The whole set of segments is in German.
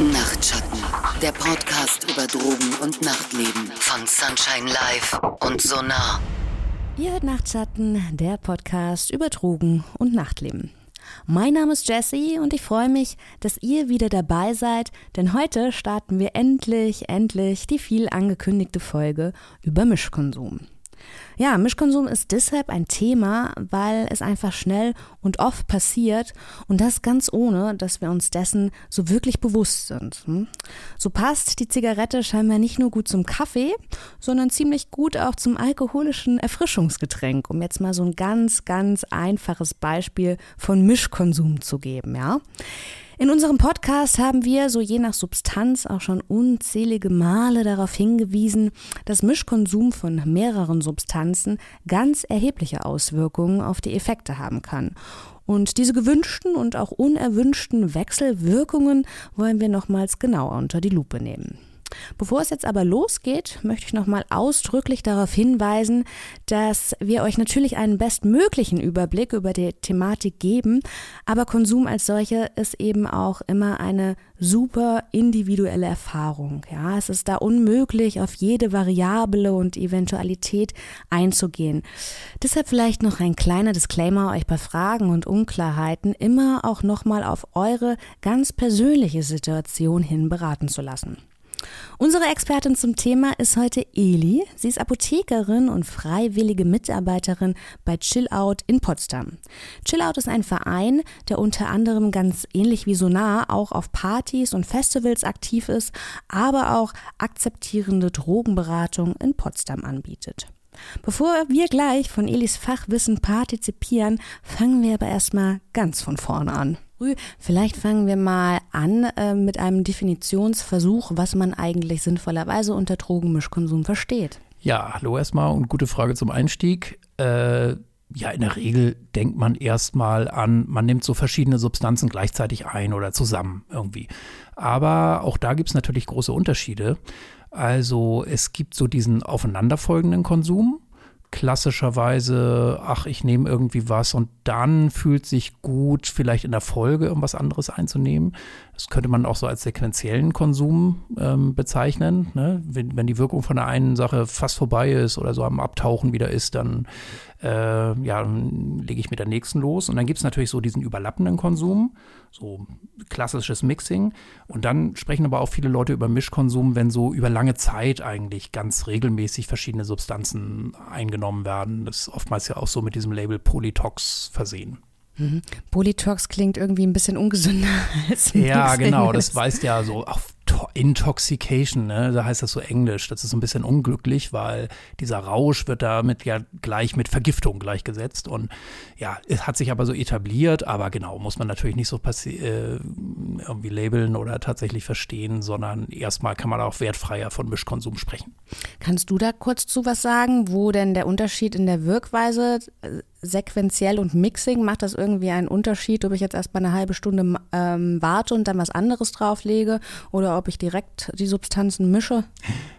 Nachtschatten, der Podcast über Drogen und Nachtleben von Sunshine Live und Sonar. Ihr hört Nachtschatten, der Podcast über Drogen und Nachtleben. Mein Name ist Jessie und ich freue mich, dass ihr wieder dabei seid, denn heute starten wir endlich, endlich die viel angekündigte Folge über Mischkonsum. Ja, Mischkonsum ist deshalb ein Thema, weil es einfach schnell und oft passiert und das ganz ohne, dass wir uns dessen so wirklich bewusst sind. Hm? So passt die Zigarette scheinbar nicht nur gut zum Kaffee, sondern ziemlich gut auch zum alkoholischen Erfrischungsgetränk, um jetzt mal so ein ganz, ganz einfaches Beispiel von Mischkonsum zu geben, ja. In unserem Podcast haben wir, so je nach Substanz, auch schon unzählige Male darauf hingewiesen, dass Mischkonsum von mehreren Substanzen ganz erhebliche Auswirkungen auf die Effekte haben kann. Und diese gewünschten und auch unerwünschten Wechselwirkungen wollen wir nochmals genauer unter die Lupe nehmen. Bevor es jetzt aber losgeht, möchte ich nochmal ausdrücklich darauf hinweisen, dass wir euch natürlich einen bestmöglichen Überblick über die Thematik geben, aber Konsum als solche ist eben auch immer eine super individuelle Erfahrung. Ja, es ist da unmöglich, auf jede Variable und Eventualität einzugehen. Deshalb vielleicht noch ein kleiner Disclaimer, euch bei Fragen und Unklarheiten immer auch nochmal auf eure ganz persönliche Situation hin beraten zu lassen. Unsere Expertin zum Thema ist heute Eli. Sie ist Apothekerin und freiwillige Mitarbeiterin bei Chillout in Potsdam. Chillout ist ein Verein, der unter anderem ganz ähnlich wie Sonar auch auf Partys und Festivals aktiv ist, aber auch akzeptierende Drogenberatung in Potsdam anbietet. Bevor wir gleich von Elis Fachwissen partizipieren, fangen wir aber erstmal ganz von vorne an früh. Vielleicht fangen wir mal an äh, mit einem Definitionsversuch, was man eigentlich sinnvollerweise unter Drogenmischkonsum versteht. Ja, hallo erstmal und gute Frage zum Einstieg. Äh, ja, in der Regel denkt man erstmal an, man nimmt so verschiedene Substanzen gleichzeitig ein oder zusammen irgendwie. Aber auch da gibt es natürlich große Unterschiede. Also es gibt so diesen aufeinanderfolgenden Konsum, klassischerweise, ach, ich nehme irgendwie was und dann fühlt sich gut, vielleicht in der Folge irgendwas anderes einzunehmen. Das könnte man auch so als sequenziellen Konsum ähm, bezeichnen. Ne? Wenn, wenn die Wirkung von der einen Sache fast vorbei ist oder so am Abtauchen wieder ist, dann äh, ja, lege ich mit der nächsten los. Und dann gibt es natürlich so diesen überlappenden Konsum, so klassisches Mixing. Und dann sprechen aber auch viele Leute über Mischkonsum, wenn so über lange Zeit eigentlich ganz regelmäßig verschiedene Substanzen eingenommen werden. Das ist oftmals ja auch so mit diesem Label Polytox versehen. Mhm. Polytox klingt irgendwie ein bisschen ungesünder als Ja, genau, das weist ja so auf Intoxication, ne? da heißt das so englisch. Das ist so ein bisschen unglücklich, weil dieser Rausch wird damit ja gleich mit Vergiftung gleichgesetzt. Und ja, es hat sich aber so etabliert, aber genau, muss man natürlich nicht so äh, irgendwie labeln oder tatsächlich verstehen, sondern erstmal kann man auch wertfreier von Mischkonsum sprechen. Kannst du da kurz zu was sagen, wo denn der Unterschied in der Wirkweise äh, sequenziell und Mixing, macht das irgendwie einen Unterschied, ob ich jetzt erstmal eine halbe Stunde ähm, warte und dann was anderes drauflege oder ob ich direkt die Substanzen mische?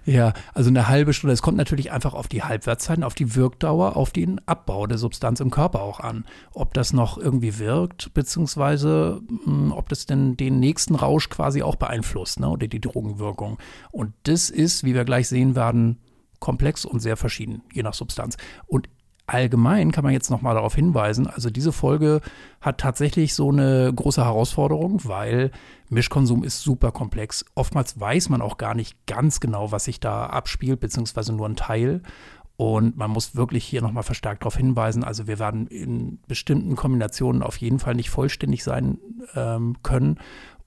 Ja, also eine halbe Stunde. Es kommt natürlich einfach auf die Halbwertszeiten, auf die Wirkdauer, auf den Abbau der Substanz im Körper auch an. Ob das noch irgendwie wirkt, beziehungsweise mh, ob das denn den nächsten Rausch quasi auch beeinflusst, ne, oder die Drogenwirkung. Und das ist, wie wir gleich sehen werden, komplex und sehr verschieden, je nach Substanz. Und allgemein kann man jetzt noch mal darauf hinweisen, also diese Folge hat tatsächlich so eine große Herausforderung, weil Mischkonsum ist super komplex. Oftmals weiß man auch gar nicht ganz genau, was sich da abspielt, beziehungsweise nur ein Teil. Und man muss wirklich hier nochmal verstärkt darauf hinweisen. Also wir werden in bestimmten Kombinationen auf jeden Fall nicht vollständig sein ähm, können.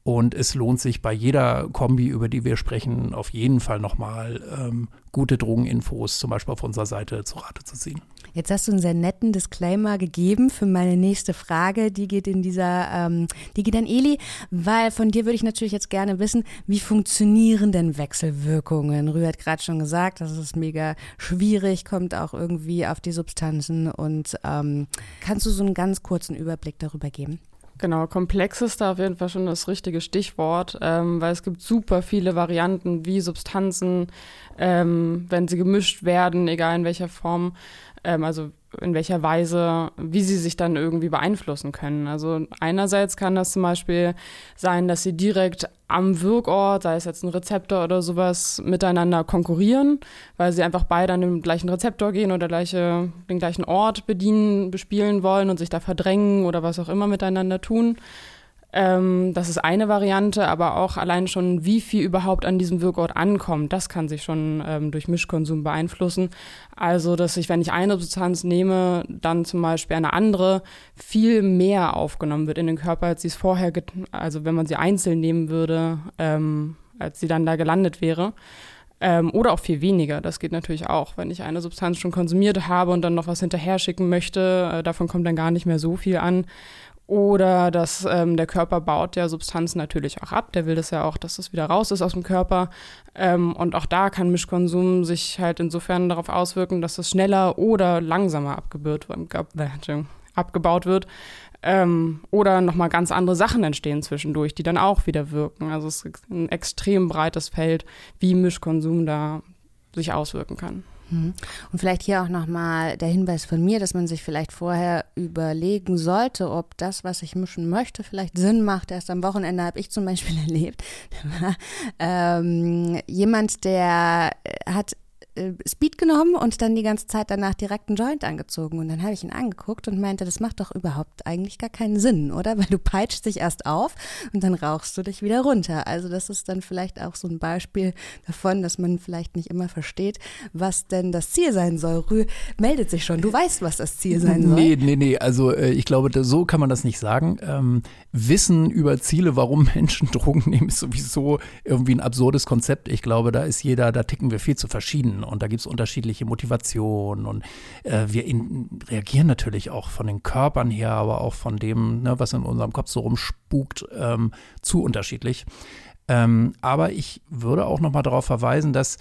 Und es lohnt sich bei jeder Kombi, über die wir sprechen, auf jeden Fall nochmal ähm, gute Drogeninfos zum Beispiel auf unserer Seite zu Rate zu ziehen. Jetzt hast du einen sehr netten Disclaimer gegeben für meine nächste Frage. Die geht in dieser, ähm, die geht an Eli, weil von dir würde ich natürlich jetzt gerne wissen, wie funktionieren denn Wechselwirkungen? Rü hat gerade schon gesagt, das ist mega schwierig, kommt auch irgendwie auf die Substanzen und ähm, kannst du so einen ganz kurzen Überblick darüber geben? Genau, komplex ist da auf jeden Fall schon das richtige Stichwort, ähm, weil es gibt super viele Varianten, wie Substanzen, ähm, wenn sie gemischt werden, egal in welcher Form, Ähm, also in welcher Weise, wie sie sich dann irgendwie beeinflussen können. Also einerseits kann das zum Beispiel sein, dass sie direkt am Wirkort, sei es jetzt ein Rezeptor oder sowas, miteinander konkurrieren, weil sie einfach beide an den gleichen Rezeptor gehen oder gleiche, den gleichen Ort bedienen, bespielen wollen und sich da verdrängen oder was auch immer miteinander tun. Ähm, das ist eine Variante, aber auch allein schon, wie viel überhaupt an diesem Wirkort ankommt, das kann sich schon ähm, durch Mischkonsum beeinflussen. Also, dass ich, wenn ich eine Substanz nehme, dann zum Beispiel eine andere viel mehr aufgenommen wird in den Körper, als sie es vorher, also wenn man sie einzeln nehmen würde, ähm, als sie dann da gelandet wäre. Ähm, oder auch viel weniger. Das geht natürlich auch. Wenn ich eine Substanz schon konsumiert habe und dann noch was hinterher schicken möchte, äh, davon kommt dann gar nicht mehr so viel an. Oder dass ähm, der Körper baut ja Substanzen natürlich auch ab. Der will das ja auch, dass das wieder raus ist aus dem Körper. Ähm, und auch da kann Mischkonsum sich halt insofern darauf auswirken, dass das schneller oder langsamer abgebaut, wird. Ähm, oder nochmal ganz andere Sachen entstehen zwischendurch, die dann auch wieder wirken. Also es ist ein extrem breites Feld, wie Mischkonsum da sich auswirken kann. Mhm. Und vielleicht hier auch nochmal der Hinweis von mir, dass man sich vielleicht vorher überlegen sollte, ob das, was ich mischen möchte, vielleicht Sinn macht. Erst am Wochenende habe ich zum Beispiel erlebt, ähm, jemand, der hat äh, Speed genommen und dann die ganze Zeit danach direkt einen Joint angezogen. Und dann habe ich ihn angeguckt und meinte, das macht doch überhaupt eigentlich gar keinen Sinn, oder? Weil du peitschst dich erst auf und dann rauchst du dich wieder runter. Also das ist dann vielleicht auch so ein Beispiel davon, dass man vielleicht nicht immer versteht, was denn das Ziel sein soll. Rü meldet sich schon. Du weißt, was das Ziel sein soll. Nee, nee, nee. Also äh, ich glaube, so kann man das nicht sagen. Ähm, Wissen über Ziele, warum Menschen Drogen nehmen, ist sowieso irgendwie ein absurdes Konzept. Ich glaube, da ist jeder, da ticken wir viel zu verschieden und da gibt es unterschiedliche Motivationen. Und äh, wir in, reagieren natürlich auch von den Körpern her, aber auch von dem, ne, was in unserem Kopf so rumspukt, ähm, zu unterschiedlich. Ähm, aber ich würde auch noch mal darauf verweisen, dass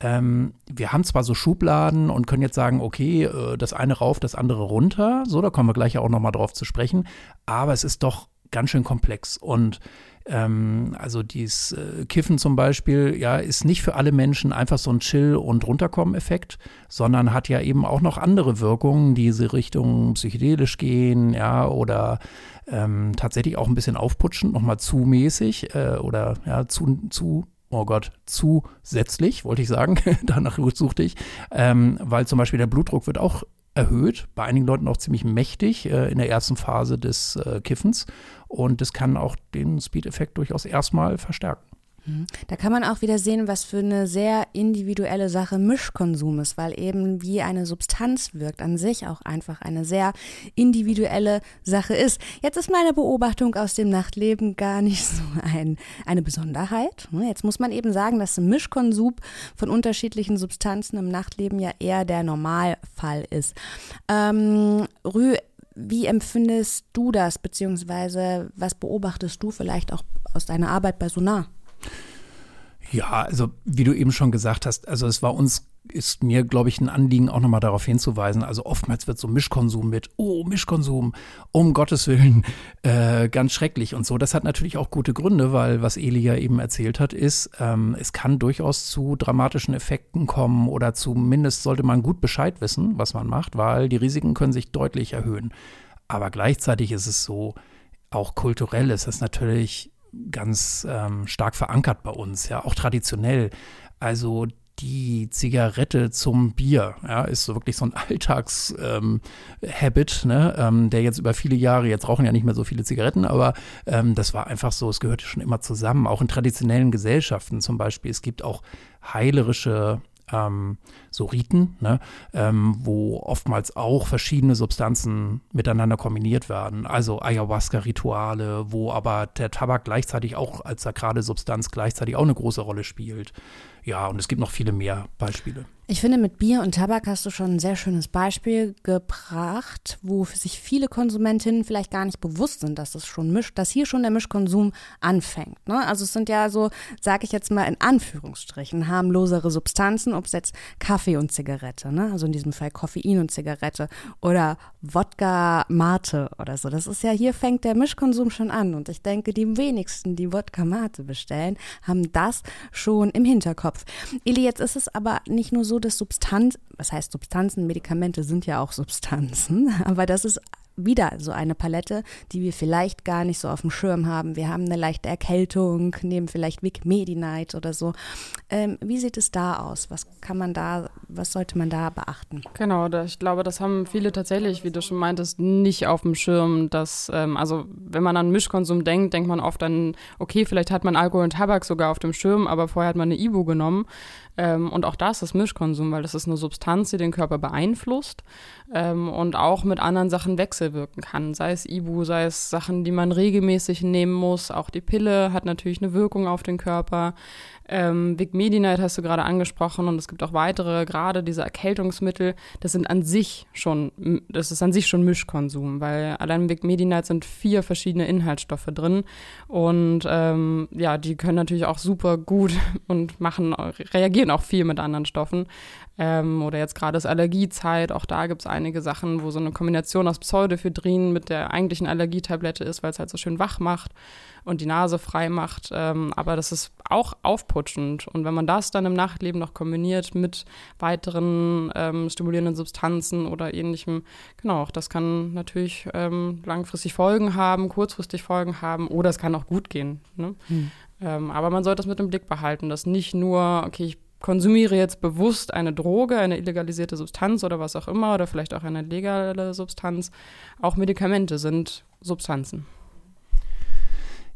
ähm, wir haben zwar so Schubladen und können jetzt sagen, okay, äh, das eine rauf, das andere runter, so, da kommen wir gleich auch noch mal drauf zu sprechen, aber es ist doch ganz schön komplex. Und ähm, also dieses äh, Kiffen zum Beispiel, ja, ist nicht für alle Menschen einfach so ein Chill- und Runterkommen-Effekt, sondern hat ja eben auch noch andere Wirkungen, die sie Richtung psychedelisch gehen, ja, oder ähm, tatsächlich auch ein bisschen aufputschen, nochmal zu mäßig äh, oder ja, zu, zu oh Gott, zusätzlich, wollte ich sagen, danach suchte ich, ähm, weil zum Beispiel der Blutdruck wird auch erhöht, bei einigen Leuten auch ziemlich mächtig äh, in der ersten Phase des äh, Kiffens. Und das kann auch den Speed-Effekt durchaus erstmal verstärken. Mhm. Da kann man auch wieder sehen, was für eine sehr individuelle Sache Mischkonsum ist, weil eben wie eine Substanz wirkt, an sich auch einfach eine sehr individuelle Sache ist. Jetzt ist meine Beobachtung aus dem Nachtleben gar nicht so ein, eine Besonderheit. Ne? Jetzt muss man eben sagen, dass Mischkonsum von unterschiedlichen Substanzen im Nachtleben ja eher der Normalfall ist. Ähm, Rü, wie empfindest du das, beziehungsweise was beobachtest du vielleicht auch aus deiner Arbeit bei Sonar? Ja, also wie du eben schon gesagt hast, also es war uns, ist mir, glaube ich, ein Anliegen, auch nochmal darauf hinzuweisen. Also oftmals wird so Mischkonsum mit, oh, Mischkonsum, um Gottes Willen, äh, ganz schrecklich und so. Das hat natürlich auch gute Gründe, weil was Eli ja eben erzählt hat, ist, ähm, es kann durchaus zu dramatischen Effekten kommen oder zumindest sollte man gut Bescheid wissen, was man macht, weil die Risiken können sich deutlich erhöhen. Aber gleichzeitig ist es so, auch kulturell ist es natürlich ganz ähm, stark verankert bei uns, ja, auch traditionell. Also die Zigarette zum Bier, ja, ist so wirklich so ein Alltagshabit, ähm, ne, ähm, der jetzt über viele Jahre, jetzt rauchen ja nicht mehr so viele Zigaretten, aber ähm, das war einfach so, es gehörte schon immer zusammen, auch in traditionellen Gesellschaften zum Beispiel. Es gibt auch heilerische ähm, so Riten, ne, ähm, wo oftmals auch verschiedene Substanzen miteinander kombiniert werden. Also Ayahuasca-Rituale, wo aber der Tabak gleichzeitig auch als sakrale Substanz gleichzeitig auch eine große Rolle spielt. Ja, und es gibt noch viele mehr Beispiele. Ich finde, mit Bier und Tabak hast du schon ein sehr schönes Beispiel gebracht, wo sich viele Konsumentinnen vielleicht gar nicht bewusst sind, dass es schon mischt, dass hier schon der Mischkonsum anfängt. Ne? Also es sind ja so, sage ich jetzt mal in Anführungsstrichen, harmlosere Substanzen, ob es jetzt Kaffee und Zigarette, ne? also in diesem Fall Koffein und Zigarette oder Wodka Mate oder so. Das ist ja, hier fängt der Mischkonsum schon an. Und ich denke, die wenigsten, die Wodka Mate bestellen, haben das schon im Hinterkopf. Eli, jetzt ist es aber nicht nur so, so, dass Substanz, was heißt Substanzen, Medikamente sind ja auch Substanzen, aber das ist wieder so eine Palette, die wir vielleicht gar nicht so auf dem Schirm haben. Wir haben eine leichte Erkältung, nehmen vielleicht Vic Medi-Night oder so. Ähm, wie sieht es da aus? Was kann man da, was sollte man da beachten? Genau, da, ich glaube, das haben viele tatsächlich, wie du schon meintest, nicht auf dem Schirm. Dass, ähm, also wenn man an Mischkonsum denkt, denkt man oft an, okay, vielleicht hat man Alkohol und Tabak sogar auf dem Schirm, aber vorher hat man eine Ibu genommen. Ähm, und auch das ist Mischkonsum, weil das ist eine Substanz, die den Körper beeinflusst ähm, und auch mit anderen Sachen wechselwirken kann. Sei es Ibu, sei es Sachen, die man regelmäßig nehmen muss. Auch die Pille hat natürlich eine Wirkung auf den Körper. Ähm, Vic Medi-Night hast du gerade angesprochen und es gibt auch weitere, gerade diese Erkältungsmittel, das sind an sich schon, das ist an sich schon Mischkonsum, weil allein im Vic Medi-Night sind vier verschiedene Inhaltsstoffe drin und ähm, ja, die können natürlich auch super gut und machen, reagieren auch viel mit anderen Stoffen. Ähm, oder jetzt gerade ist Allergiezeit, auch da gibt es einige Sachen, wo so eine Kombination aus Pseudoephedrin mit der eigentlichen Allergietablette ist, weil es halt so schön wach macht und die Nase frei macht. Ähm, aber das ist auch aufputschend. Und wenn man das dann im Nachtleben noch kombiniert mit weiteren ähm, stimulierenden Substanzen oder ähnlichem, genau, das kann natürlich ähm, langfristig Folgen haben, kurzfristig Folgen haben oder es kann auch gut gehen. Ne? Hm. Ähm, aber man sollte das mit im Blick behalten, dass nicht nur, okay, ich konsumiere jetzt bewusst eine Droge, eine illegalisierte Substanz oder was auch immer, oder vielleicht auch eine legale Substanz. Auch Medikamente sind Substanzen.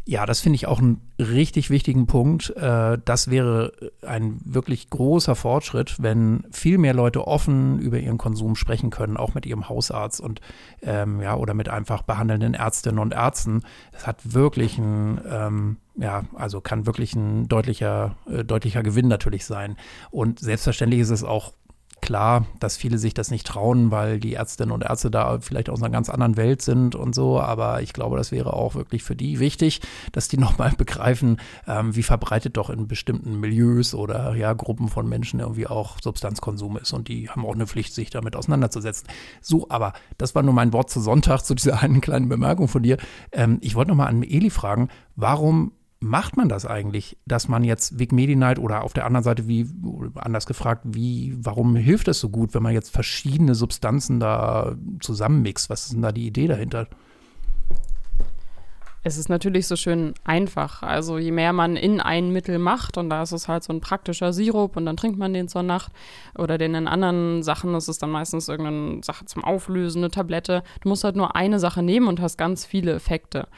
Ja, das finde ich auch einen richtig wichtigen Punkt. Äh, das wäre ein wirklich großer Fortschritt, wenn viel mehr Leute offen über ihren Konsum sprechen können, auch mit ihrem Hausarzt und ähm, ja, oder mit einfach behandelnden Ärztinnen und Ärzten. Das hat wirklich ein, ähm, ja, also kann wirklich ein deutlicher, äh, deutlicher Gewinn natürlich sein. Und selbstverständlich ist es auch Klar, dass viele sich das nicht trauen, weil die Ärztinnen und Ärzte da vielleicht aus einer ganz anderen Welt sind und so. Aber ich glaube, das wäre auch wirklich für die wichtig, dass die nochmal begreifen, ähm, wie verbreitet doch in bestimmten Milieus oder ja, Gruppen von Menschen irgendwie auch Substanzkonsum ist. Und die haben auch eine Pflicht, sich damit auseinanderzusetzen. So, aber das war nur mein Wort zu Sonntag, zu dieser einen kleinen Bemerkung von dir. Ähm, ich wollte nochmal an Eli fragen, warum macht man das eigentlich, dass man jetzt Vic Medi-Night oder auf der anderen Seite, wie anders gefragt, wie, warum hilft das so gut, wenn man jetzt verschiedene Substanzen da zusammenmixt? Was ist denn da die Idee dahinter? Es ist natürlich so schön einfach. Also je mehr man in ein Mittel macht, und da ist es halt so ein praktischer Sirup und dann trinkt man den zur Nacht oder den in anderen Sachen, das ist dann meistens irgendeine Sache zum Auflösen, eine Tablette. Du musst halt nur eine Sache nehmen und hast ganz viele Effekte.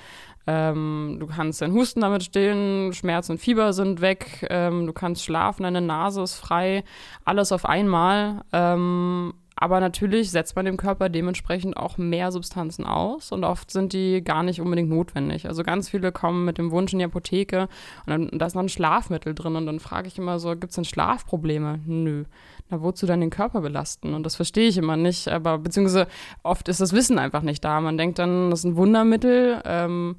Ähm, du kannst deinen Husten damit stillen, Schmerz und Fieber sind weg, ähm, du kannst schlafen, deine Nase ist frei, alles auf einmal. Ähm, aber natürlich setzt man dem Körper dementsprechend auch mehr Substanzen aus und oft sind die gar nicht unbedingt notwendig. Also ganz viele kommen mit dem Wunsch in die Apotheke und dann da ist noch ein Schlafmittel drin und dann frage ich immer so, gibt es denn Schlafprobleme? Nö. Na, wozu dann den Körper belasten? Und das verstehe ich immer nicht, aber beziehungsweise oft ist das Wissen einfach nicht da. Man denkt dann, das ist ein Wundermittel. Ähm,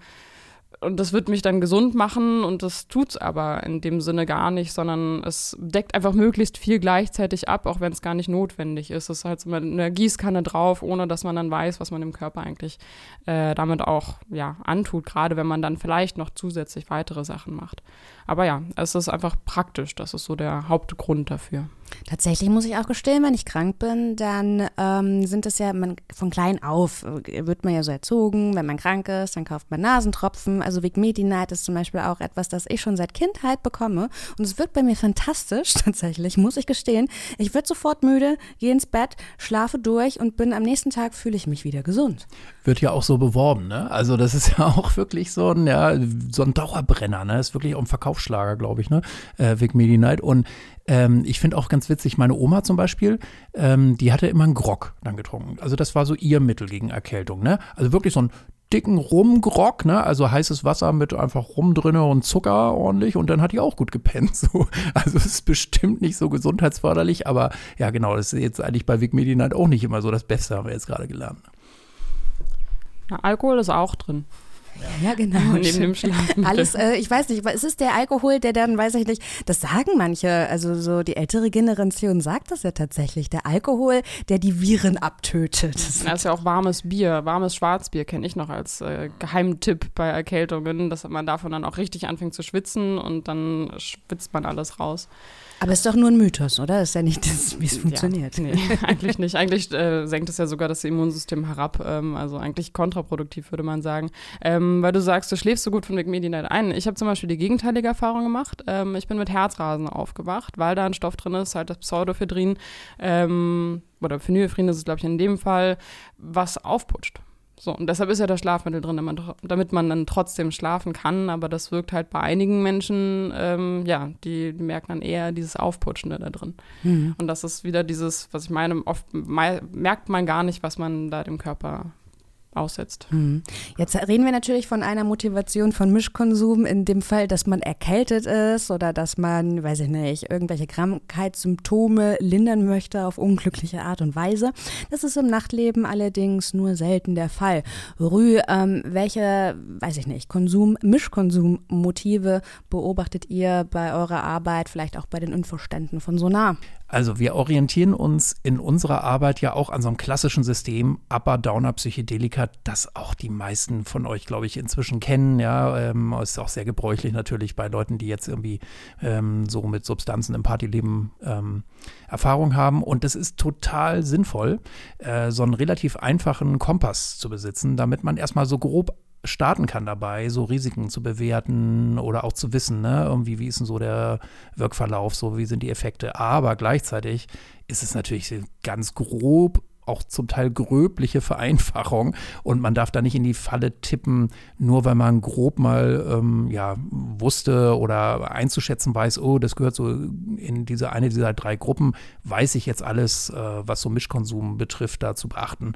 und das wird mich dann gesund machen und das tut es aber in dem Sinne gar nicht, sondern es deckt einfach möglichst viel gleichzeitig ab, auch wenn es gar nicht notwendig ist. Es ist halt so eine Gießkanne drauf, ohne dass man dann weiß, was man dem Körper eigentlich äh, damit auch ja, antut, gerade wenn man dann vielleicht noch zusätzlich weitere Sachen macht. Aber ja, es ist einfach praktisch, das ist so der Hauptgrund dafür. Tatsächlich muss ich auch gestehen, wenn ich krank bin, dann ähm, sind es ja man, von klein auf, äh, wird man ja so erzogen, wenn man krank ist, dann kauft man Nasentropfen. Also Medi-Night ist zum Beispiel auch etwas, das ich schon seit Kindheit bekomme. Und es wirkt bei mir fantastisch, tatsächlich, muss ich gestehen. Ich werde sofort müde, gehe ins Bett, schlafe durch und bin am nächsten Tag fühle ich mich wieder gesund. Wird ja auch so beworben, ne? Also das ist ja auch wirklich so ein, ja, so ein Dauerbrenner, ne? Ist wirklich auch ein Verkaufsschlager, glaube ich, ne? Äh, Medi-Night. Und ähm, ich finde auch ganz witzig, meine Oma zum Beispiel, ähm, die hatte immer einen Grog dann getrunken. Also das war so ihr Mittel gegen Erkältung. Ne? Also wirklich so einen dicken Rumgrog, ne? also heißes Wasser mit einfach Rum drinne und Zucker ordentlich und dann hat die auch gut gepennt. So. Also es ist bestimmt nicht so gesundheitsförderlich, aber ja genau, das ist jetzt eigentlich bei Vic Medi-Night auch nicht immer so das Beste, haben wir jetzt gerade gelernt. Na, Alkohol ist auch drin. Ja, genau. Neben dem Schlafmittel. Alles, äh, ich weiß nicht, aber ist es der Alkohol, der dann, weiß ich nicht, das sagen manche, also so die ältere Generation sagt das ja tatsächlich, der Alkohol, der die Viren abtötet. Das ist ja auch warmes Bier, warmes Schwarzbier kenne ich noch als äh, Geheimtipp bei Erkältungen, dass man davon dann auch richtig anfängt zu schwitzen und dann schwitzt man alles raus. Aber ist doch nur ein Mythos, oder? Das ist ja nicht, das, wie es funktioniert. Ja, nee, eigentlich nicht. Eigentlich äh, senkt es ja sogar das Immunsystem herab. Ähm, also eigentlich kontraproduktiv, würde man sagen. Ähm, weil du sagst, du schläfst so gut von Medinet ein. Ich habe zum Beispiel die gegenteilige Erfahrung gemacht. Ähm, ich bin mit Herzrasen aufgewacht, weil da ein Stoff drin ist, halt das Pseudoephedrin. Ähm, oder Phenylephrine ist es, glaube ich, in dem Fall, was aufputscht. So, und deshalb ist ja das Schlafmittel drin, damit man dann trotzdem schlafen kann. Aber das wirkt halt bei einigen Menschen, ähm, ja, die, die, merken dann eher dieses Aufputschende da drin. Mhm. Und das ist wieder dieses, was ich meine, oft merkt man gar nicht, was man da dem Körper aussetzt. Hm. Jetzt reden wir natürlich von einer Motivation von Mischkonsum in dem Fall, dass man erkältet ist oder dass man, weiß ich nicht, irgendwelche Krankheitssymptome lindern möchte auf unglückliche Art und Weise. Das ist im Nachtleben allerdings nur selten der Fall. Rü, ähm, welche, weiß ich nicht, Konsum, Mischkonsummotive beobachtet ihr bei eurer Arbeit, vielleicht auch bei den Infoständen von Sonar? Also wir orientieren uns in unserer Arbeit ja auch an so einem klassischen System, Upper, Downer, Psychedelika, das auch die meisten von euch, glaube ich, inzwischen kennen. Ja, ähm, ist auch sehr gebräuchlich natürlich bei Leuten, die jetzt irgendwie ähm, so mit Substanzen im Partyleben ähm, Erfahrung haben. Und es ist total sinnvoll, äh, so einen relativ einfachen Kompass zu besitzen, damit man erstmal so grob starten kann dabei, so Risiken zu bewerten oder auch zu wissen, ne, irgendwie, wie ist denn so der Wirkverlauf, so wie sind die Effekte. Aber gleichzeitig ist es natürlich ganz grob auch zum Teil gröbliche Vereinfachung und man darf da nicht in die Falle tippen, nur weil man grob mal ähm, ja, wusste oder einzuschätzen weiß, oh, das gehört so in diese eine dieser drei Gruppen, weiß ich jetzt alles, äh, was so Mischkonsum betrifft, da zu beachten.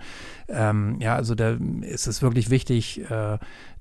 Ähm, ja, also da ist es wirklich wichtig, äh,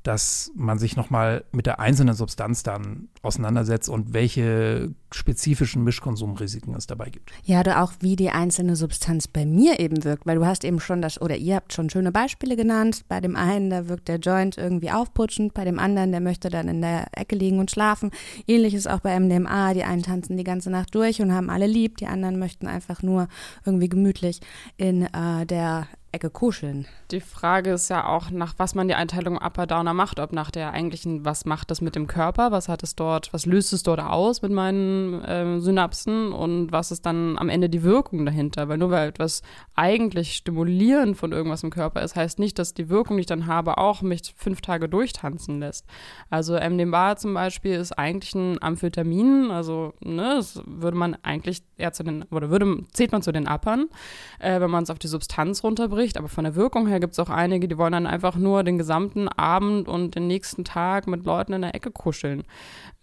dass man sich nochmal mit der einzelnen Substanz dann auseinandersetzt und welche spezifischen Mischkonsumrisiken es dabei gibt. Ja, oder auch wie die einzelne Substanz bei mir eben wirkt, weil du hast eben schon das, oder ihr habt schon schöne Beispiele genannt. Bei dem einen, da wirkt der Joint irgendwie aufputschend, bei dem anderen, der möchte dann in der Ecke liegen und schlafen. Ähnliches auch bei MDMA, die einen tanzen die ganze Nacht durch und haben alle lieb, die anderen möchten einfach nur irgendwie gemütlich in äh, der Ecke kuscheln. Die Frage ist ja auch, nach was man die Einteilung Upper Downer macht, ob nach der eigentlichen, was macht das mit dem Körper, was hat es dort, was löst es dort aus mit meinen äh, Synapsen? Und was ist dann am Ende die Wirkung dahinter, weil nur weil etwas eigentlich stimulierend von irgendwas im Körper ist, heißt nicht, dass die Wirkung, die ich dann habe, auch mich fünf Tage durchtanzen lässt. Also MDMA zum Beispiel ist eigentlich ein Amphetamin, also ne, das würde man eigentlich eher zu den, oder würde, zählt man zu den Uppern, äh, wenn man es auf die Substanz runterbringt runterbricht. Aber von der Wirkung her gibt es auch einige, die wollen dann einfach nur den gesamten Abend und den nächsten Tag mit Leuten in der Ecke kuscheln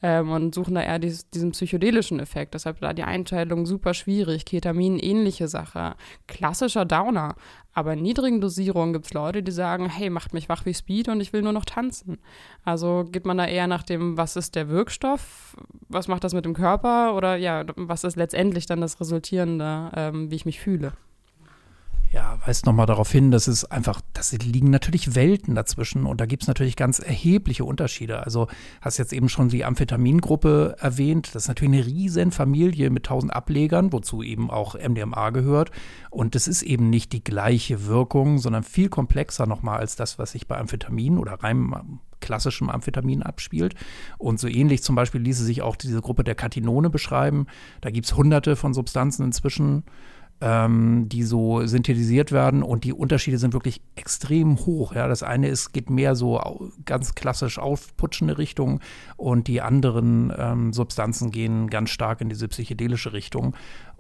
ähm, und suchen da eher dies, diesen psychedelischen Effekt. Deshalb da die Einteilung super schwierig. Ketamin, ähnliche Sache. Klassischer Downer. Aber in niedrigen Dosierungen gibt es Leute, die sagen, hey, macht mich wach wie Speed und ich will nur noch tanzen. Also geht man da eher nach dem, was ist der Wirkstoff, was macht das mit dem Körper oder ja, was ist letztendlich dann das Resultierende, ähm, wie ich mich fühle ja, weist nochmal darauf hin, dass es einfach, das liegen natürlich Welten dazwischen und da gibt es natürlich ganz erhebliche Unterschiede. Also hast jetzt eben schon die Amphetamingruppe erwähnt. Das ist natürlich eine riesen Familie mit tausend Ablegern, wozu eben auch MDMA gehört. Und das ist eben nicht die gleiche Wirkung, sondern viel komplexer nochmal als das, was sich bei Amphetamin oder reinem klassischem Amphetamin abspielt. Und so ähnlich zum Beispiel ließe sich auch diese Gruppe der Katinone beschreiben. Da gibt es hunderte von Substanzen inzwischen ähm, die so synthetisiert werden und die Unterschiede sind wirklich extrem hoch. Ja. Das eine ist, geht mehr so ganz klassisch aufputschende Richtung und die anderen ähm, Substanzen gehen ganz stark in diese psychedelische Richtung.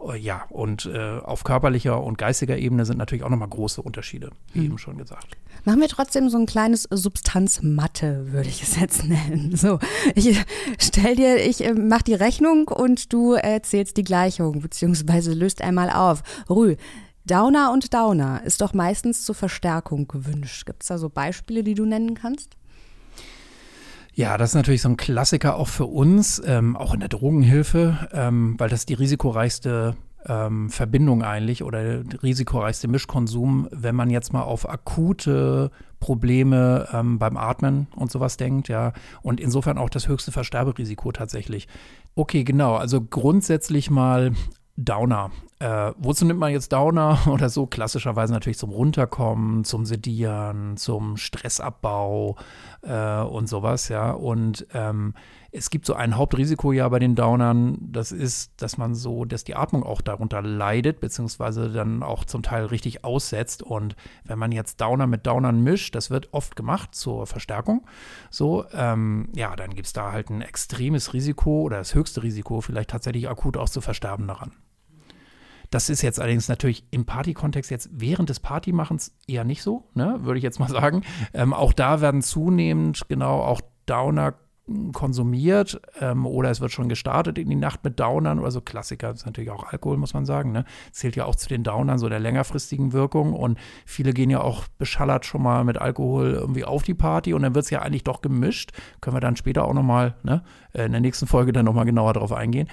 Äh, ja, und äh, auf körperlicher und geistiger Ebene sind natürlich auch nochmal große Unterschiede, wie mhm. eben schon gesagt. Machen wir trotzdem so ein kleines Substanzmatte, würde ich es jetzt nennen. So, ich stell dir, ich äh, mach die Rechnung und du erzählst die Gleichung, beziehungsweise löst einmal auf. Rü, Downer und Downer ist doch meistens zur Verstärkung gewünscht. Gibt es da so Beispiele, die du nennen kannst? Ja, das ist natürlich so ein Klassiker auch für uns, ähm, auch in der Drogenhilfe, ähm, weil das die risikoreichste ähm, Verbindung eigentlich oder risikoreichste Mischkonsum, wenn man jetzt mal auf akute Probleme ähm, beim Atmen und sowas denkt, ja. Und insofern auch das höchste Versterberisiko tatsächlich. Okay, genau. Also grundsätzlich mal Downer. Äh, wozu nimmt man jetzt Downer oder so? Klassischerweise natürlich zum Runterkommen, zum Sedieren, zum Stressabbau äh, und sowas, ja. Und ähm, es gibt so ein Hauptrisiko ja bei den Downern, das ist, dass man so, dass die Atmung auch darunter leidet, beziehungsweise dann auch zum Teil richtig aussetzt. Und wenn man jetzt Downer mit Downern mischt, das wird oft gemacht zur Verstärkung, so, ähm, ja, dann gibt es da halt ein extremes Risiko oder das höchste Risiko, vielleicht tatsächlich akut auch zu versterben daran. Das ist jetzt allerdings natürlich im Party-Kontext jetzt während des Partymachens eher nicht so, ne, würde ich jetzt mal sagen. Ähm, auch da werden zunehmend genau auch Downer konsumiert ähm, oder es wird schon gestartet in die Nacht mit Downern oder so. Klassiker ist natürlich auch Alkohol, muss man sagen. Ne? Zählt ja auch zu den Downern, so der längerfristigen Wirkung. Und viele gehen ja auch beschallert schon mal mit Alkohol irgendwie auf die Party und dann wird es ja eigentlich doch gemischt. Können wir dann später auch nochmal ne, in der nächsten Folge dann nochmal genauer darauf eingehen.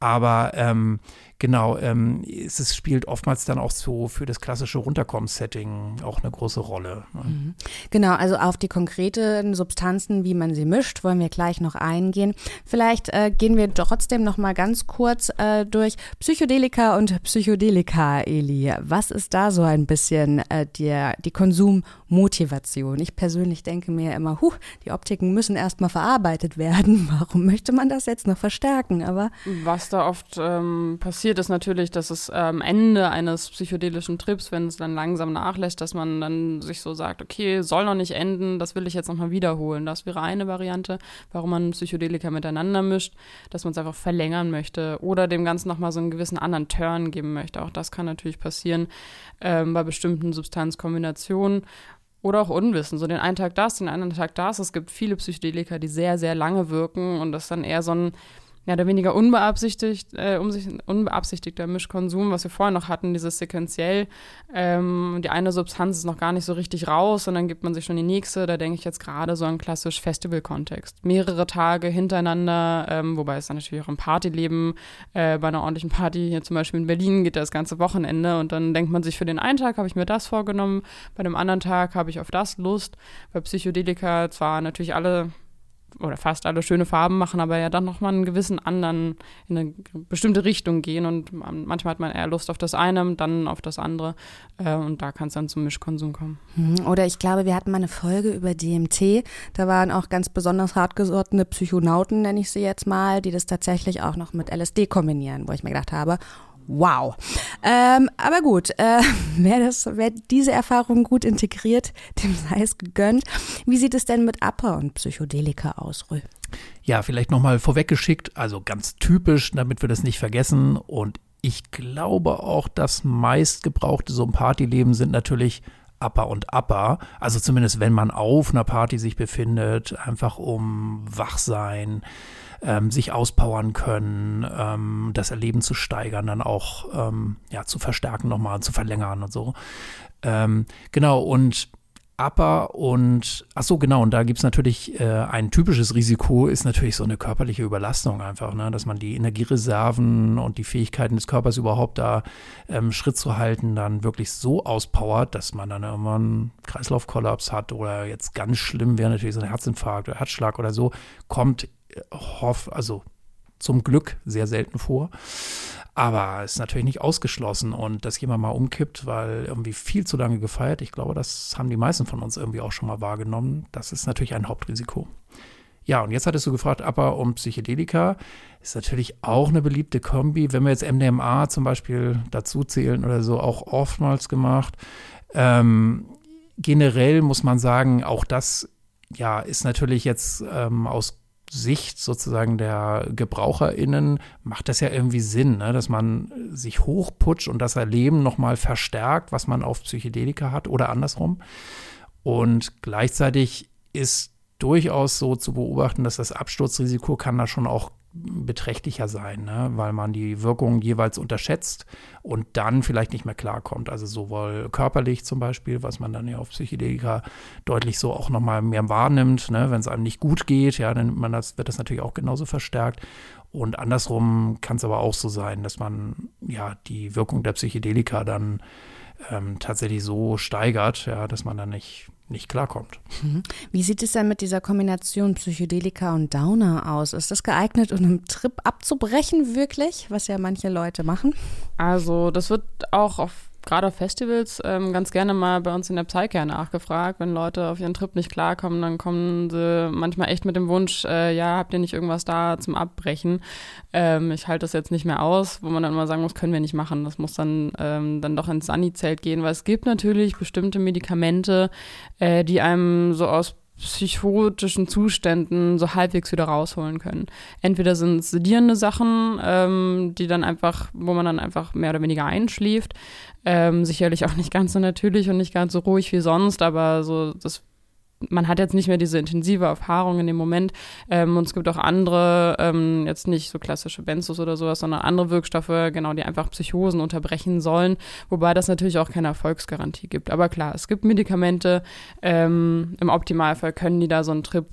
Aber ähm, genau, ähm, es, es, spielt oftmals dann auch so für das klassische Runterkommen-Setting auch eine große Rolle. Ne? Mhm. Genau, also auf die konkreten Substanzen, wie man sie mischt, wollen wir gleich noch eingehen. Vielleicht äh, gehen wir trotzdem noch mal ganz kurz äh, durch Psychedelika und Psychedelika, Eli. Was ist da so ein bisschen äh, die, die Konsummotivation? Ich persönlich denke mir immer, huh, die Optiken müssen erstmal verarbeitet werden. Warum möchte man das jetzt noch verstärken? Aber was da oft ähm, passiert, ist natürlich, dass es am ähm, Ende eines psychedelischen Trips, wenn es dann langsam nachlässt, dass man dann sich so sagt, okay, soll noch nicht enden, das will ich jetzt nochmal wiederholen. Das wäre eine Variante, warum man Psychedelika miteinander mischt, dass man es einfach verlängern möchte oder dem Ganzen nochmal so einen gewissen anderen Turn geben möchte. Auch das kann natürlich passieren ähm, bei bestimmten Substanzkombinationen oder auch Unwissen. So den einen Tag das, den anderen Tag das. Es gibt viele Psychedelika, die sehr, sehr lange wirken und das dann eher so ein mehr oder weniger unbeabsichtigt, äh, unbeabsichtigter Mischkonsum, was wir vorher noch hatten, dieses sequenziell. Ähm, die eine Substanz ist noch gar nicht so richtig raus und dann gibt man sich schon die nächste. Da denke ich jetzt gerade so an klassisch Festival-Kontext. Mehrere Tage hintereinander, ähm, wobei es dann natürlich auch im Partyleben, äh, bei einer ordentlichen Party hier zum Beispiel in Berlin geht das ganze Wochenende und dann denkt man sich, für den einen Tag habe ich mir das vorgenommen, bei dem anderen Tag habe ich auf das Lust. Bei Psychedelika zwar natürlich alle oder fast alle schöne Farben machen, aber ja dann nochmal einen gewissen anderen, in eine bestimmte Richtung gehen und manchmal hat man eher Lust auf das eine, dann auf das andere äh, und da kann es dann zum Mischkonsum kommen. Mhm. Oder ich glaube, wir hatten mal eine Folge über DMT, da waren auch ganz besonders hartgesottene Psychonauten, nenne ich sie jetzt mal, die das tatsächlich auch noch mit LSD kombinieren, wo ich mir gedacht habe, Wow. Ähm, aber gut, äh, wer, das, wer diese Erfahrung gut integriert, dem sei es gegönnt. Wie sieht es denn mit Upper und Psychedelika aus, Rö? Ja, vielleicht nochmal vorweggeschickt, also ganz typisch, damit wir das nicht vergessen. Und ich glaube auch, das meistgebrauchte so ein Partyleben sind natürlich Upper und Upper. Also zumindest, wenn man auf einer Party sich befindet, einfach um wach sein, ähm, sich auspowern können, ähm, das Erleben zu steigern, dann auch ähm, ja, zu verstärken nochmal, zu verlängern und so. Ähm, genau, und Upper und, ach so, genau, und da gibt es natürlich äh, ein typisches Risiko, ist natürlich so eine körperliche Überlastung einfach, ne? dass man die Energiereserven und die Fähigkeiten des Körpers überhaupt da ähm, Schritt zu halten, dann wirklich so auspowert, dass man dann irgendwann Kreislaufkollaps hat oder jetzt ganz schlimm wäre natürlich so ein Herzinfarkt oder Herzschlag oder so, kommt hoff, also zum Glück sehr selten vor. Aber es ist natürlich nicht ausgeschlossen und dass jemand mal umkippt, weil irgendwie viel zu lange gefeiert, ich glaube, das haben die meisten von uns irgendwie auch schon mal wahrgenommen. Das ist natürlich ein Hauptrisiko. Ja, und jetzt hattest du gefragt, aber um Psychedelika ist natürlich auch eine beliebte Kombi. Wenn wir jetzt MDMA zum Beispiel dazu zählen oder so, auch oftmals gemacht. Ähm, generell muss man sagen, auch das ja, ist natürlich jetzt ähm, aus Sicht sozusagen der GebraucherInnen macht das ja irgendwie Sinn, ne? dass man sich hochputscht und das Erleben nochmal verstärkt, was man auf Psychedelika hat oder andersrum. Und gleichzeitig ist durchaus so zu beobachten, dass das Absturzrisiko kann da schon auch beträchtlicher sein, ne? weil man die Wirkung jeweils unterschätzt und dann vielleicht nicht mehr klarkommt. Also sowohl körperlich zum Beispiel, was man dann ja auf Psychedelika deutlich so auch nochmal mehr wahrnimmt, ne? wenn es einem nicht gut geht, ja, dann man das, wird das natürlich auch genauso verstärkt. Und andersrum kann es aber auch so sein, dass man ja die Wirkung der Psychedelika dann ähm, tatsächlich so steigert, ja, dass man dann nicht nicht klarkommt. Mhm. Wie sieht es denn mit dieser Kombination Psychedelika und Downer aus? Ist das geeignet, um einen Trip abzubrechen, wirklich, was ja manche Leute machen? Also, das wird auch auf gerade auf Festivals ähm, ganz gerne mal bei uns in der Psyche nachgefragt. Wenn Leute auf ihren Trip nicht klarkommen, dann kommen sie manchmal echt mit dem Wunsch, äh, ja, habt ihr nicht irgendwas da zum Abbrechen? Ähm, ich halte das jetzt nicht mehr aus, wo man dann immer sagen muss, können wir nicht machen. Das muss dann, ähm, dann doch ins Sunny-Zelt gehen, weil es gibt natürlich bestimmte Medikamente, äh, die einem so aus psychotischen Zuständen so halbwegs wieder rausholen können. Entweder sind es sedierende Sachen, ähm, die dann einfach, wo man dann einfach mehr oder weniger einschläft. Ähm, sicherlich auch nicht ganz so natürlich und nicht ganz so ruhig wie sonst, aber so das man hat jetzt nicht mehr diese intensive Erfahrung in dem Moment. Ähm, und es gibt auch andere, ähm, jetzt nicht so klassische Benzos oder sowas, sondern andere Wirkstoffe, genau, die einfach Psychosen unterbrechen sollen, wobei das natürlich auch keine Erfolgsgarantie gibt. Aber klar, es gibt Medikamente, ähm, im Optimalfall können die da so einen Trip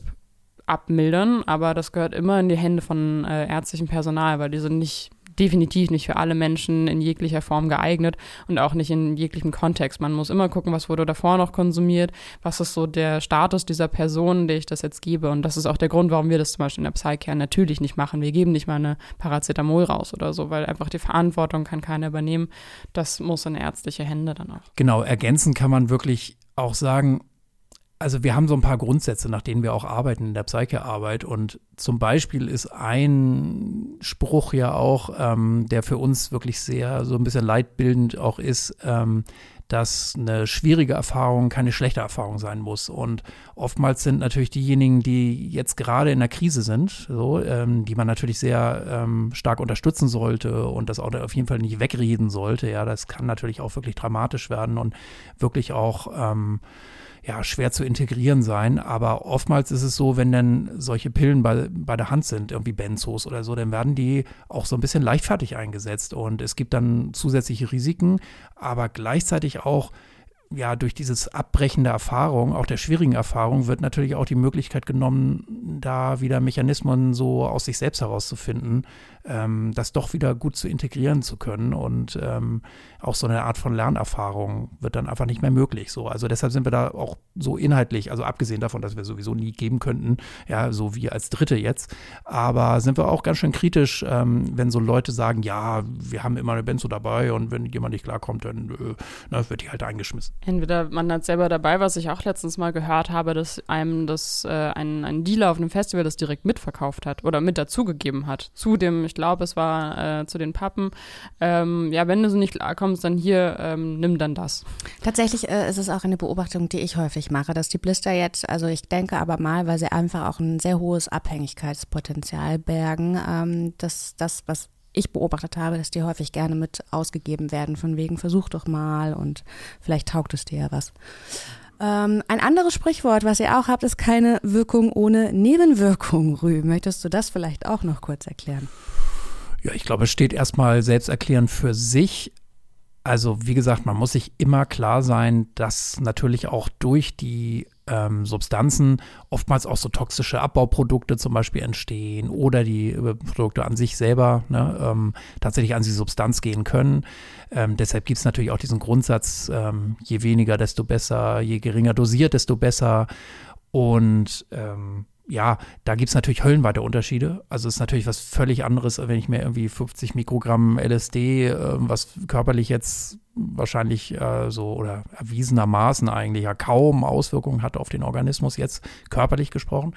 abmildern, aber das gehört immer in die Hände von äh, ärztlichem Personal, weil die sind nicht definitiv nicht für alle Menschen in jeglicher Form geeignet und auch nicht in jeglichem Kontext. Man muss immer gucken, was wurde davor noch konsumiert, was ist so der Status dieser Person, der ich das jetzt gebe. Und das ist auch der Grund, warum wir das zum Beispiel in der Psycare natürlich nicht machen. Wir geben nicht mal eine Paracetamol raus oder so, weil einfach die Verantwortung kann keiner übernehmen. Das muss in ärztliche Hände dann auch. Genau, ergänzen kann man wirklich auch sagen, also wir haben so ein paar Grundsätze, nach denen wir auch arbeiten in der Psyche-Arbeit. Und zum Beispiel ist ein Spruch ja auch, ähm, der für uns wirklich sehr so ein bisschen leitbildend auch ist, ähm, dass eine schwierige Erfahrung keine schlechte Erfahrung sein muss. Und oftmals sind natürlich diejenigen, die jetzt gerade in der Krise sind, so, ähm, die man natürlich sehr ähm, stark unterstützen sollte und das auch auf jeden Fall nicht wegreden sollte. Ja, das kann natürlich auch wirklich dramatisch werden und wirklich auch ähm, ja, schwer zu integrieren sein. Aber oftmals ist es so, wenn dann solche Pillen bei, bei der Hand sind, irgendwie Benzos oder so, dann werden die auch so ein bisschen leichtfertig eingesetzt. Und es gibt dann zusätzliche Risiken, aber gleichzeitig auch ja, durch dieses Abbrechen der Erfahrung, auch der schwierigen Erfahrung, wird natürlich auch die Möglichkeit genommen, da wieder Mechanismen so aus sich selbst herauszufinden, ähm, das doch wieder gut zu integrieren zu können. Und ähm, auch so eine Art von Lernerfahrung wird dann einfach nicht mehr möglich. So. Also deshalb sind wir da auch so inhaltlich, also abgesehen davon, dass wir sowieso nie geben könnten, ja, so wie als Dritte jetzt, aber sind wir auch ganz schön kritisch, ähm, wenn so Leute sagen, ja, wir haben immer eine Benzo dabei und wenn jemand nicht klarkommt, dann äh, na, wird die halt eingeschmissen. Entweder man hat selber dabei, was ich auch letztens mal gehört habe, dass einem das äh, ein, ein Dealer auf einem Festival das direkt mitverkauft hat oder mit dazugegeben hat. Zu dem, ich glaube, es war äh, zu den Pappen. Ähm, ja, wenn du so nicht klarkommst, dann hier, ähm, nimm dann das. Tatsächlich äh, ist es auch eine Beobachtung, die ich häufig mache, dass die Blister jetzt, also ich denke aber mal, weil sie einfach auch ein sehr hohes Abhängigkeitspotenzial bergen, ähm, dass das, was ich beobachtet habe, dass die häufig gerne mit ausgegeben werden, von wegen versuch doch mal und vielleicht taugt es dir ja was. Ähm, ein anderes Sprichwort, was ihr auch habt, ist keine Wirkung ohne Nebenwirkung. Rü, möchtest du das vielleicht auch noch kurz erklären? Ja, ich glaube, es steht erstmal selbsterklärend für sich. Also, wie gesagt, man muss sich immer klar sein, dass natürlich auch durch die ähm, Substanzen oftmals auch so toxische Abbauprodukte zum Beispiel entstehen oder die äh, Produkte an sich selber ne, ähm, tatsächlich an die Substanz gehen können. Ähm, deshalb gibt es natürlich auch diesen Grundsatz, ähm, je weniger, desto besser, je geringer dosiert, desto besser. Und ähm, ja, da gibt es natürlich höllenweite Unterschiede. Also es ist natürlich was völlig anderes, wenn ich mir irgendwie 50 Mikrogramm LSD, äh, was körperlich jetzt wahrscheinlich äh, so oder erwiesenermaßen eigentlich ja kaum Auswirkungen hat auf den Organismus, jetzt körperlich gesprochen,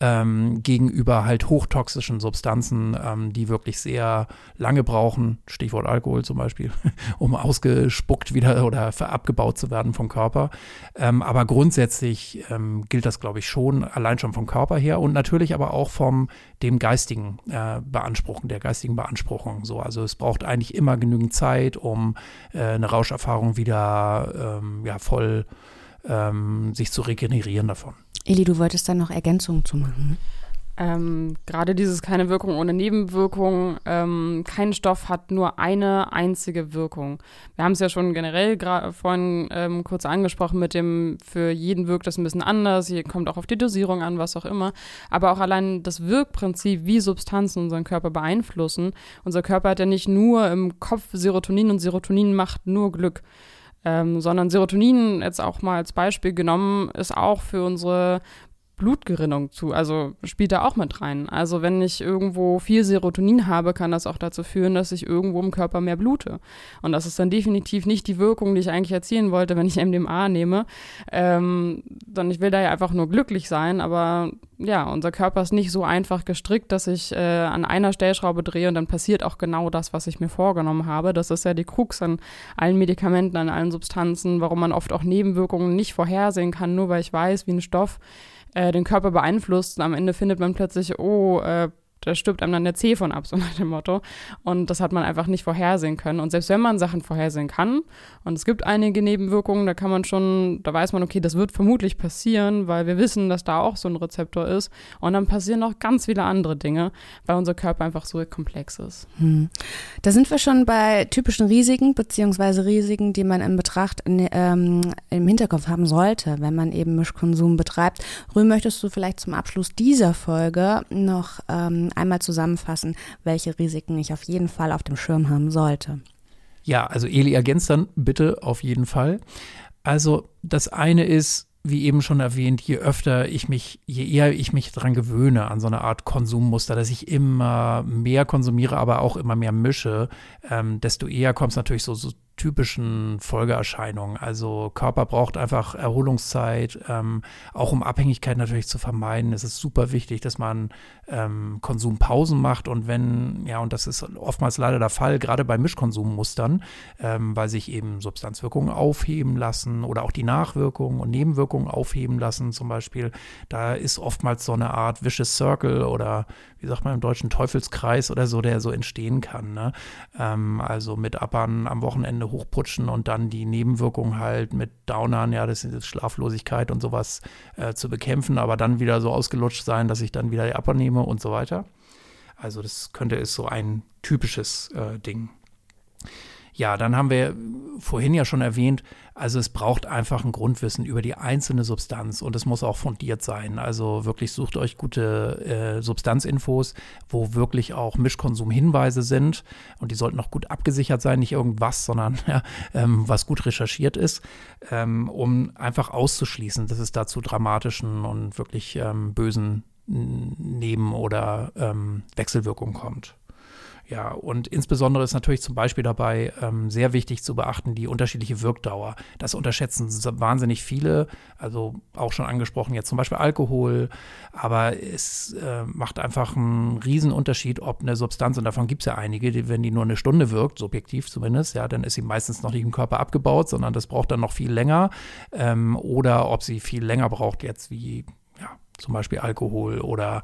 ähm, gegenüber halt hochtoxischen Substanzen, ähm, die wirklich sehr lange brauchen, Stichwort Alkohol zum Beispiel, um ausgespuckt wieder oder abgebaut zu werden vom Körper. Ähm, aber grundsätzlich ähm, gilt das, glaube ich, schon allein schon vom Körper her und natürlich aber auch vom dem geistigen äh, Beanspruchen, der geistigen Beanspruchung. So, also es braucht eigentlich immer genügend Zeit, um äh, eine Rauscherfahrung wieder ähm, ja, voll ähm, sich zu regenerieren davon. Eli, du wolltest dann noch Ergänzungen zu machen. Ähm, Gerade dieses keine Wirkung ohne Nebenwirkung. Ähm, kein Stoff hat nur eine einzige Wirkung. Wir haben es ja schon generell vorhin ähm, kurz angesprochen mit dem, für jeden wirkt das ein bisschen anders. Hier kommt auch auf die Dosierung an, was auch immer. Aber auch allein das Wirkprinzip, wie Substanzen unseren Körper beeinflussen. Unser Körper hat ja nicht nur im Kopf Serotonin und Serotonin macht nur Glück. Ähm, sondern Serotonin, jetzt auch mal als Beispiel genommen, ist auch für unsere Blutgerinnung zu, also spielt da auch mit rein. Also wenn ich irgendwo viel Serotonin habe, kann das auch dazu führen, dass ich irgendwo im Körper mehr blute. Und das ist dann definitiv nicht die Wirkung, die ich eigentlich erzielen wollte, wenn ich MDMA nehme. Ähm, dann ich will da ja einfach nur glücklich sein, aber ja, unser Körper ist nicht so einfach gestrickt, dass ich äh, an einer Stellschraube drehe und dann passiert auch genau das, was ich mir vorgenommen habe. Das ist ja die Krux an allen Medikamenten, an allen Substanzen, warum man oft auch Nebenwirkungen nicht vorhersehen kann, nur weil ich weiß, wie ein Stoff äh, den Körper beeinflusst. Und am Ende findet man plötzlich, oh, äh, da stirbt einem dann der Zeh von ab, so nach dem Motto. Und das hat man einfach nicht vorhersehen können. Und selbst wenn man Sachen vorhersehen kann, und es gibt einige Nebenwirkungen, da kann man schon, da weiß man, okay, das wird vermutlich passieren, weil wir wissen, dass da auch so ein Rezeptor ist. Und dann passieren noch ganz viele andere Dinge, weil unser Körper einfach so komplex ist. Hm. Da sind wir schon bei typischen Risiken, beziehungsweise Risiken, die man in Betracht in, ähm, im Hinterkopf haben sollte, wenn man eben Mischkonsum betreibt. Rühm, möchtest du vielleicht zum Abschluss dieser Folge noch ähm, einmal zusammenfassen, welche Risiken ich auf jeden Fall auf dem Schirm haben sollte. Ja, also Eli ergänzt dann bitte auf jeden Fall. Also das eine ist, wie eben schon erwähnt, je öfter ich mich, je eher ich mich daran gewöhne, an so eine Art Konsummuster, dass ich immer mehr konsumiere, aber auch immer mehr mische, ähm, desto eher kommt es natürlich so, so typischen Folgeerscheinungen. Also Körper braucht einfach Erholungszeit, ähm, auch um Abhängigkeit natürlich zu vermeiden. Es ist super wichtig, dass man ähm, Konsumpausen macht und wenn, ja, und das ist oftmals leider der Fall, gerade bei Mischkonsummustern, ähm, weil sich eben Substanzwirkungen aufheben lassen oder auch die Nachwirkungen und Nebenwirkungen aufheben lassen zum Beispiel. Da ist oftmals so eine Art Vicious Circle oder wie sagt man im Deutschen, Teufelskreis oder so, der so entstehen kann. Ne? Ähm, also mit Uppern am Wochenende hochputschen und dann die Nebenwirkungen halt mit Downern, ja, das ist Schlaflosigkeit und sowas äh, zu bekämpfen, aber dann wieder so ausgelutscht sein, dass ich dann wieder die Upper nehme und so weiter. Also das könnte ist so ein typisches äh, Ding. Ja, dann haben wir vorhin ja schon erwähnt, also es braucht einfach ein Grundwissen über die einzelne Substanz und es muss auch fundiert sein. Also wirklich sucht euch gute äh, Substanzinfos, wo wirklich auch Mischkonsumhinweise sind und die sollten auch gut abgesichert sein, nicht irgendwas, sondern ja, ähm, was gut recherchiert ist, ähm, um einfach auszuschließen, dass es da zu dramatischen und wirklich ähm, bösen Neben- oder ähm, Wechselwirkungen kommt. Ja, und insbesondere ist natürlich zum Beispiel dabei ähm, sehr wichtig zu beachten die unterschiedliche Wirkdauer. Das unterschätzen wahnsinnig viele, also auch schon angesprochen jetzt zum Beispiel Alkohol, aber es äh, macht einfach einen Riesenunterschied, ob eine Substanz, und davon gibt es ja einige, die, wenn die nur eine Stunde wirkt, subjektiv zumindest, ja, dann ist sie meistens noch nicht im Körper abgebaut, sondern das braucht dann noch viel länger. Ähm, oder ob sie viel länger braucht, jetzt wie zum Beispiel Alkohol oder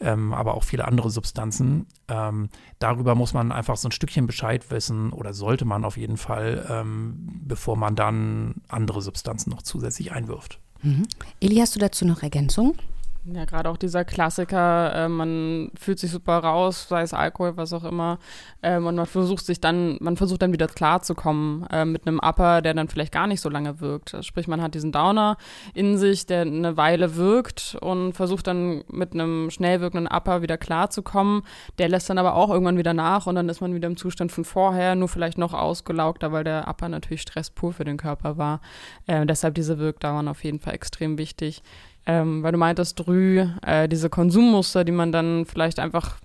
ähm, aber auch viele andere Substanzen. Ähm, darüber muss man einfach so ein Stückchen Bescheid wissen oder sollte man auf jeden Fall, ähm, bevor man dann andere Substanzen noch zusätzlich einwirft. Mhm. Eli, hast du dazu noch Ergänzungen? Ja, gerade auch dieser Klassiker, äh, man fühlt sich super raus, sei es Alkohol, was auch immer, ähm, und man versucht sich dann, man versucht dann wieder klarzukommen äh, mit einem Upper, der dann vielleicht gar nicht so lange wirkt. Sprich, man hat diesen Downer in sich, der eine Weile wirkt und versucht dann mit einem schnell wirkenden Upper wieder klarzukommen. Der lässt dann aber auch irgendwann wieder nach und dann ist man wieder im Zustand von vorher, nur vielleicht noch ausgelaugter, weil der Upper natürlich Stress pur für den Körper war. Äh, deshalb diese Wirkdauern auf jeden Fall extrem wichtig. Ähm, weil du meintest, Drü, äh, diese Konsummuster, die man dann vielleicht einfach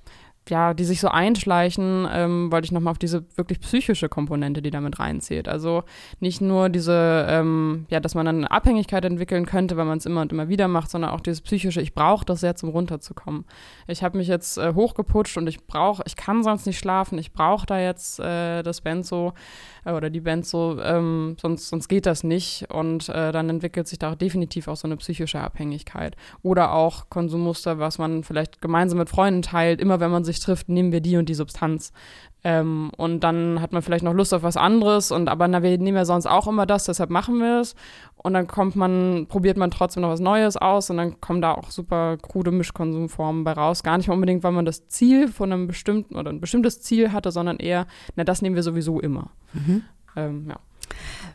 ja, die sich so einschleichen, ähm, wollte ich nochmal auf diese wirklich psychische Komponente, die damit reinzählt. Also nicht nur diese, ähm, ja, dass man dann eine Abhängigkeit entwickeln könnte, wenn man es immer und immer wieder macht, sondern auch dieses psychische, ich brauche das sehr zum runterzukommen. Ich habe mich jetzt äh, hochgeputscht und ich brauche, ich kann sonst nicht schlafen, ich brauche da jetzt äh, das Benzo äh, oder die Benzo, ähm, sonst, sonst geht das nicht und äh, dann entwickelt sich da definitiv auch so eine psychische Abhängigkeit. Oder auch Konsummuster, was man vielleicht gemeinsam mit Freunden teilt, immer wenn man sich trifft, nehmen wir die und die Substanz. Ähm, und dann hat man vielleicht noch Lust auf was anderes und aber na, wir nehmen ja sonst auch immer das, deshalb machen wir es. und dann kommt man, probiert man trotzdem noch was Neues aus und dann kommen da auch super krude Mischkonsumformen bei raus. Gar nicht unbedingt, weil man das Ziel von einem bestimmten oder ein bestimmtes Ziel hatte, sondern eher, na, das nehmen wir sowieso immer. Mhm. Ähm, ja.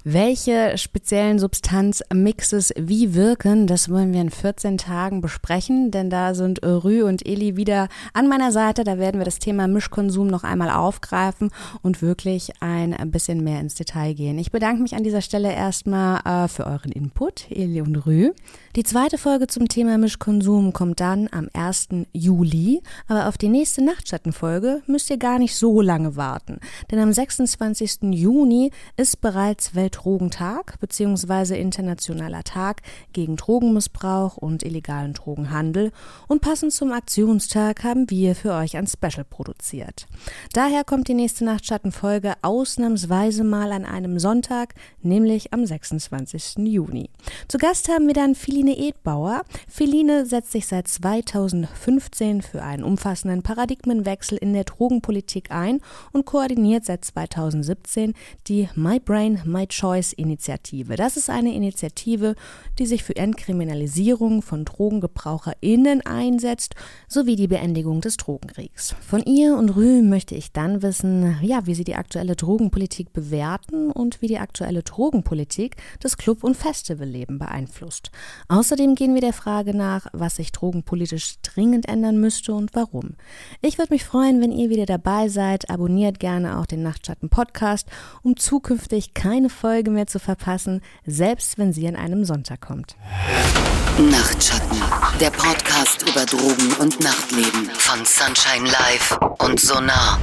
Welche speziellen Substanzmixes wie wirken, das wollen wir in 14 Tagen besprechen, denn da sind Rü und Eli wieder an meiner Seite. Da werden wir das Thema Mischkonsum noch einmal aufgreifen und wirklich ein bisschen mehr ins Detail gehen. Ich bedanke mich an dieser Stelle erstmal äh, für euren Input, Eli und Rü. Die zweite Folge zum Thema Mischkonsum kommt dann am 1. Juli, aber auf die nächste Nachtschattenfolge müsst ihr gar nicht so lange warten, denn am 26. Juni ist bereits Welt Weltdrogentag bzw. Internationaler Tag gegen Drogenmissbrauch und illegalen Drogenhandel und passend zum Aktionstag haben wir für euch ein Special produziert. Daher kommt die nächste Nachtschattenfolge ausnahmsweise mal an einem Sonntag, nämlich am 26. Juni. Zu Gast haben wir dann Feline Edbauer. Feline setzt sich seit 2015 für einen umfassenden Paradigmenwechsel in der Drogenpolitik ein und koordiniert seit 2017 die My Brain, My Choice Choice-Initiative. Das ist eine Initiative, die sich für Entkriminalisierung von DrogengebraucherInnen einsetzt, sowie die Beendigung des Drogenkriegs. Von ihr und Rü möchte ich dann wissen, ja, wie sie die aktuelle Drogenpolitik bewerten und wie die aktuelle Drogenpolitik das Club- und Festivalleben beeinflusst. Außerdem gehen wir der Frage nach, was sich drogenpolitisch dringend ändern müsste und warum. Ich würde mich freuen, wenn ihr wieder dabei seid. Abonniert gerne auch den Nachtschatten Podcast, um zukünftig keine Folge Folge mehr zu verpassen, selbst wenn sie an einem Sonntag kommt. Nachtschatten, der Podcast über Drogen und Nachtleben von Sunshine Live und Sonar.